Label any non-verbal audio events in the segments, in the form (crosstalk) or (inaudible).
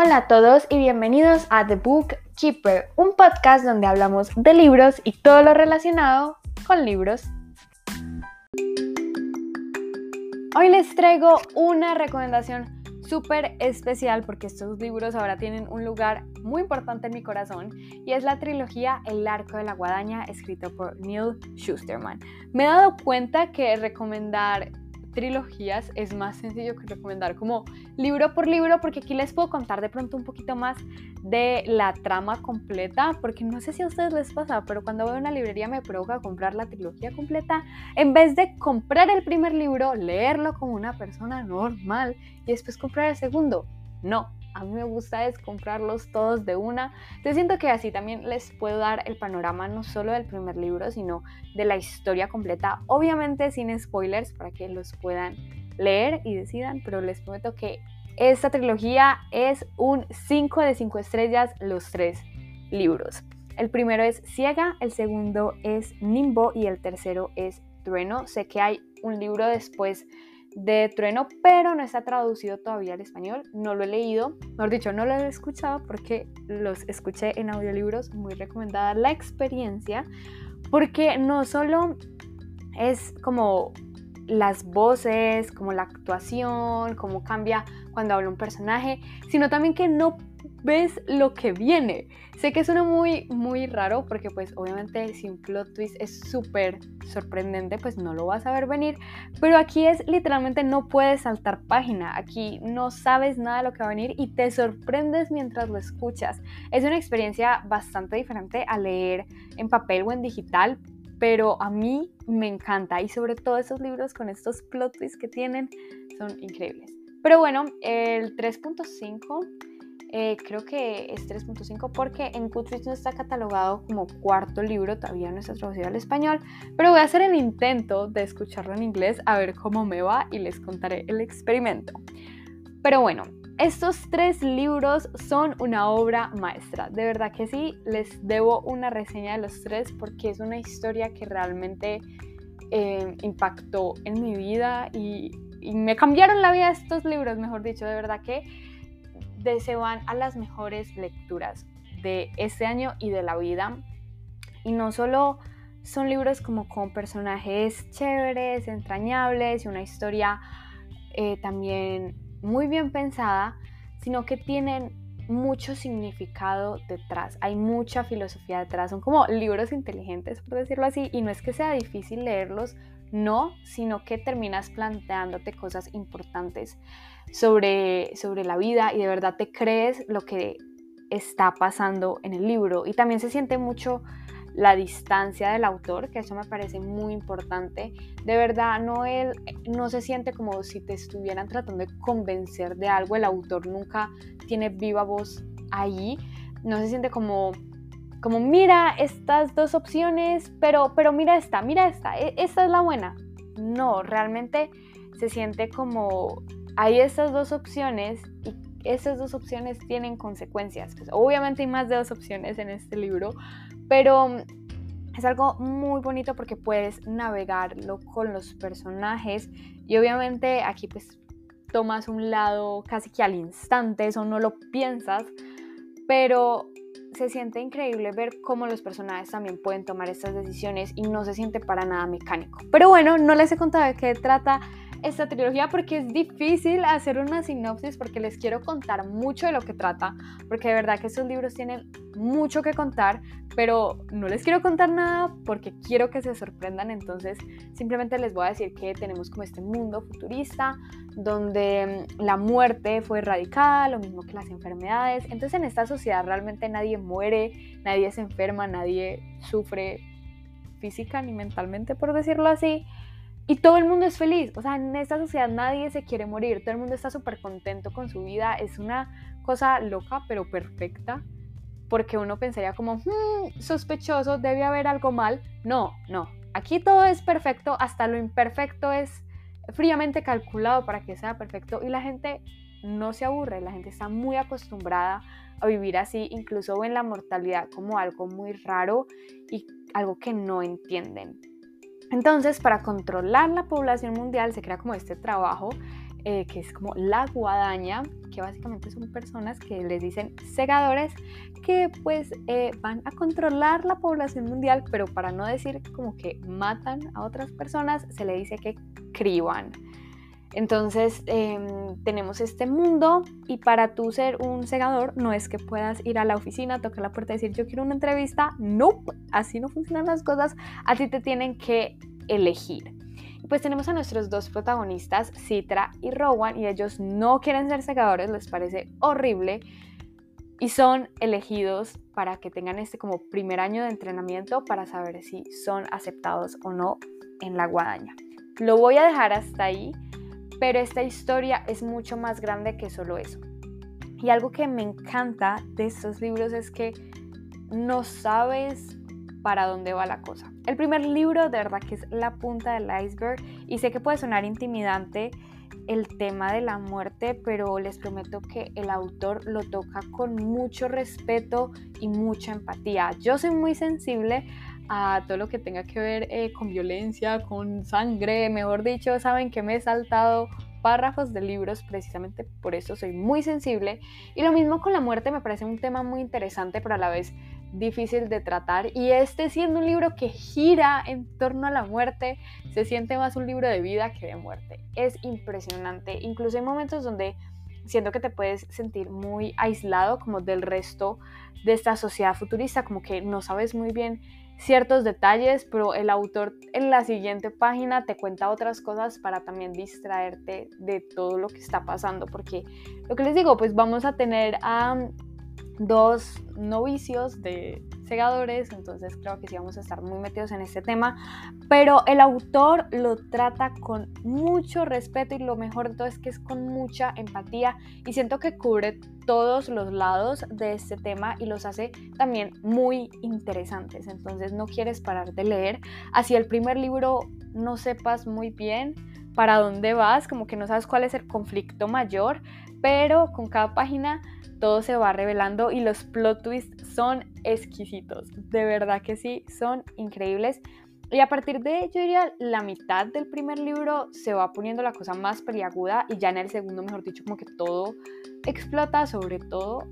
Hola a todos y bienvenidos a The Book Keeper, un podcast donde hablamos de libros y todo lo relacionado con libros. Hoy les traigo una recomendación súper especial porque estos libros ahora tienen un lugar muy importante en mi corazón y es la trilogía El arco de la guadaña escrito por Neil Schusterman. Me he dado cuenta que recomendar trilogías es más sencillo que recomendar como libro por libro porque aquí les puedo contar de pronto un poquito más de la trama completa porque no sé si a ustedes les pasa pero cuando voy a una librería me provoca comprar la trilogía completa. En vez de comprar el primer libro leerlo como una persona normal y después comprar el segundo no a mí me gusta es comprarlos todos de una. Te siento que así también les puedo dar el panorama no solo del primer libro, sino de la historia completa, obviamente sin spoilers para que los puedan leer y decidan, pero les prometo que esta trilogía es un 5 de 5 estrellas los tres libros. El primero es Ciega, el segundo es Nimbo y el tercero es Trueno. Sé que hay un libro después de Trueno, pero no está traducido todavía al español. No lo he leído, mejor dicho, no lo he escuchado porque los escuché en audiolibros. Muy recomendada la experiencia, porque no solo es como las voces, como la actuación, cómo cambia cuando habla un personaje, sino también que no ves lo que viene. Sé que suena muy, muy raro porque pues obviamente si un plot twist es súper sorprendente, pues no lo vas a ver venir, pero aquí es literalmente no puedes saltar página, aquí no sabes nada de lo que va a venir y te sorprendes mientras lo escuchas. Es una experiencia bastante diferente a leer en papel o en digital, pero a mí me encanta y sobre todo esos libros con estos plot twists que tienen son increíbles. Pero bueno, el 3.5 eh, creo que es 3.5 porque en Goodreads no está catalogado como cuarto libro, todavía no está traducido al español, pero voy a hacer el intento de escucharlo en inglés a ver cómo me va y les contaré el experimento. Pero bueno, estos tres libros son una obra maestra, de verdad que sí, les debo una reseña de los tres porque es una historia que realmente eh, impactó en mi vida y, y me cambiaron la vida estos libros, mejor dicho, de verdad que de se van a las mejores lecturas de este año y de la vida. Y no solo son libros como con personajes chéveres, entrañables y una historia eh, también muy bien pensada, sino que tienen mucho significado detrás, hay mucha filosofía detrás, son como libros inteligentes, por decirlo así, y no es que sea difícil leerlos, no, sino que terminas planteándote cosas importantes sobre, sobre la vida y de verdad te crees lo que está pasando en el libro. Y también se siente mucho la distancia del autor, que eso me parece muy importante. De verdad, no, no se siente como si te estuvieran tratando de convencer de algo. El autor nunca tiene viva voz ahí. No se siente como, como mira estas dos opciones, pero, pero mira esta, mira esta, e, esta es la buena. No, realmente se siente como hay estas dos opciones y esas dos opciones tienen consecuencias. Pues, obviamente hay más de dos opciones en este libro, pero es algo muy bonito porque puedes navegarlo con los personajes y obviamente aquí pues tomas un lado casi que al instante, eso no lo piensas, pero se siente increíble ver cómo los personajes también pueden tomar estas decisiones y no se siente para nada mecánico. Pero bueno, no les he contado de qué trata esta trilogía porque es difícil hacer una sinopsis porque les quiero contar mucho de lo que trata, porque de verdad que estos libros tienen mucho que contar, pero no les quiero contar nada porque quiero que se sorprendan, entonces simplemente les voy a decir que tenemos como este mundo futurista donde mm, la muerte fue erradicada, lo mismo que las enfermedades, entonces en esta sociedad realmente nadie muere, nadie se enferma, nadie sufre física ni mentalmente, por decirlo así. Y todo el mundo es feliz. O sea, en esta sociedad nadie se quiere morir. Todo el mundo está súper contento con su vida. Es una cosa loca, pero perfecta. Porque uno pensaría como, hmm, sospechoso, debe haber algo mal. No, no. Aquí todo es perfecto. Hasta lo imperfecto es fríamente calculado para que sea perfecto. Y la gente no se aburre. La gente está muy acostumbrada a vivir así. Incluso ven la mortalidad como algo muy raro y algo que no entienden. Entonces, para controlar la población mundial se crea como este trabajo eh, que es como la guadaña, que básicamente son personas que les dicen segadores que pues eh, van a controlar la población mundial, pero para no decir como que matan a otras personas, se le dice que criban. Entonces em, tenemos este mundo y para tú ser un segador no es que puedas ir a la oficina, tocar la puerta y decir yo quiero una entrevista. No, así no funcionan las cosas. A ti te tienen que elegir. Pues tenemos a nuestros dos protagonistas, Citra y Rowan, y ellos no quieren ser segadores, les parece horrible y son elegidos para que tengan este como primer año de entrenamiento para saber si son aceptados o no en la guadaña. Lo voy a dejar hasta ahí pero esta historia es mucho más grande que solo eso. Y algo que me encanta de estos libros es que no sabes para dónde va la cosa. El primer libro de verdad que es la punta del iceberg y sé que puede sonar intimidante el tema de la muerte, pero les prometo que el autor lo toca con mucho respeto y mucha empatía. Yo soy muy sensible a todo lo que tenga que ver eh, con violencia, con sangre, mejor dicho, saben que me he saltado párrafos de libros precisamente por eso soy muy sensible. Y lo mismo con la muerte me parece un tema muy interesante pero a la vez difícil de tratar. Y este siendo un libro que gira en torno a la muerte se siente más un libro de vida que de muerte. Es impresionante. Incluso hay momentos donde siento que te puedes sentir muy aislado como del resto de esta sociedad futurista como que no sabes muy bien ciertos detalles, pero el autor en la siguiente página te cuenta otras cosas para también distraerte de todo lo que está pasando, porque lo que les digo, pues vamos a tener a dos novicios de segadores, entonces creo que sí vamos a estar muy metidos en este tema, pero el autor lo trata con mucho respeto y lo mejor de todo es que es con mucha empatía y siento que cubre todos los lados de este tema y los hace también muy interesantes, entonces no quieres parar de leer, así el primer libro no sepas muy bien para dónde vas, como que no sabes cuál es el conflicto mayor, pero con cada página todo se va revelando y los plot twists son exquisitos. De verdad que sí, son increíbles. Y a partir de, yo diría, la mitad del primer libro se va poniendo la cosa más peliaguda y ya en el segundo, mejor dicho, como que todo explota, sobre todo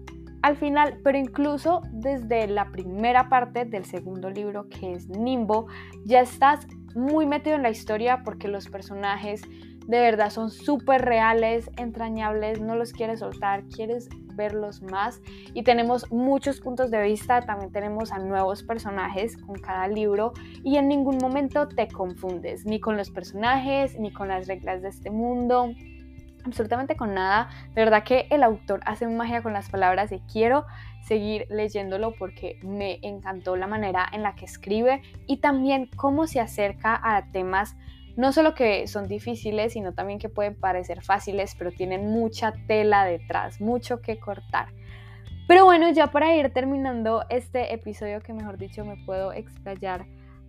al final, pero incluso desde la primera parte del segundo libro, que es Nimbo, ya estás muy metido en la historia porque los personajes de verdad son súper reales, entrañables, no los quieres soltar, quieres verlos más. Y tenemos muchos puntos de vista, también tenemos a nuevos personajes con cada libro y en ningún momento te confundes, ni con los personajes, ni con las reglas de este mundo absolutamente con nada. De verdad que el autor hace magia con las palabras y quiero seguir leyéndolo porque me encantó la manera en la que escribe y también cómo se acerca a temas no solo que son difíciles, sino también que pueden parecer fáciles, pero tienen mucha tela detrás, mucho que cortar. Pero bueno, ya para ir terminando este episodio, que mejor dicho me puedo explayar,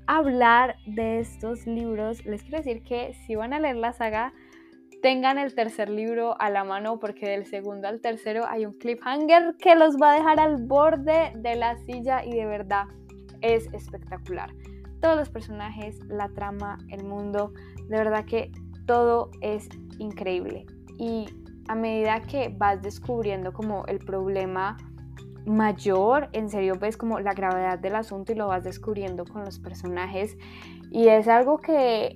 hablar de estos libros, les quiero decir que si van a leer la saga, tengan el tercer libro a la mano porque del segundo al tercero hay un cliffhanger que los va a dejar al borde de la silla y de verdad es espectacular todos los personajes, la trama, el mundo, de verdad que todo es increíble. Y a medida que vas descubriendo como el problema mayor, en serio ves como la gravedad del asunto y lo vas descubriendo con los personajes. Y es algo que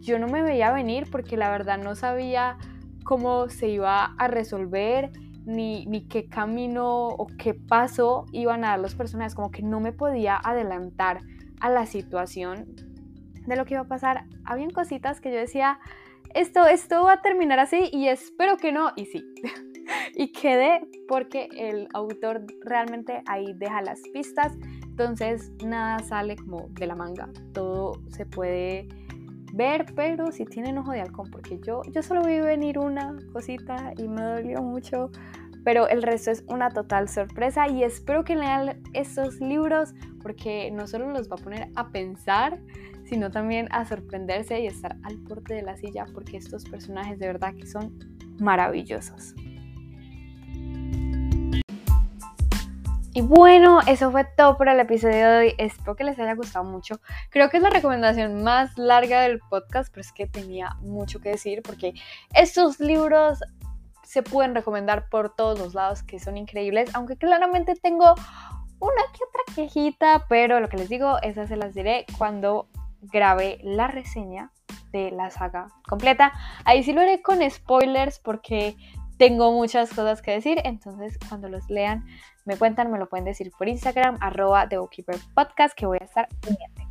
yo no me veía venir porque la verdad no sabía cómo se iba a resolver. Ni, ni qué camino o qué paso iban a dar los personajes, como que no me podía adelantar a la situación de lo que iba a pasar, habían cositas que yo decía, esto, esto va a terminar así y espero que no, y sí. (laughs) y quedé porque el autor realmente ahí deja las pistas, entonces nada sale como de la manga, todo se puede ver, pero si tienen ojo de halcón, porque yo, yo solo vi venir una cosita y me dolió mucho, pero el resto es una total sorpresa y espero que lean estos libros porque no solo los va a poner a pensar, sino también a sorprenderse y estar al borde de la silla porque estos personajes de verdad que son maravillosos. Y bueno, eso fue todo por el episodio de hoy. Espero que les haya gustado mucho. Creo que es la recomendación más larga del podcast, pero es que tenía mucho que decir porque estos libros se pueden recomendar por todos los lados que son increíbles, aunque claramente tengo una que otra quejita, pero lo que les digo, esas se las diré cuando grabe la reseña de la saga completa. Ahí sí lo haré con spoilers porque tengo muchas cosas que decir, entonces cuando los lean me cuentan, me lo pueden decir por Instagram, arroba The Podcast, que voy a estar pendiente.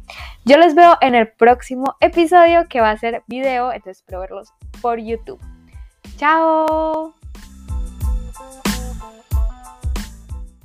Yo les veo en el próximo episodio que va a ser video, entonces espero verlos por YouTube. ¡Chao!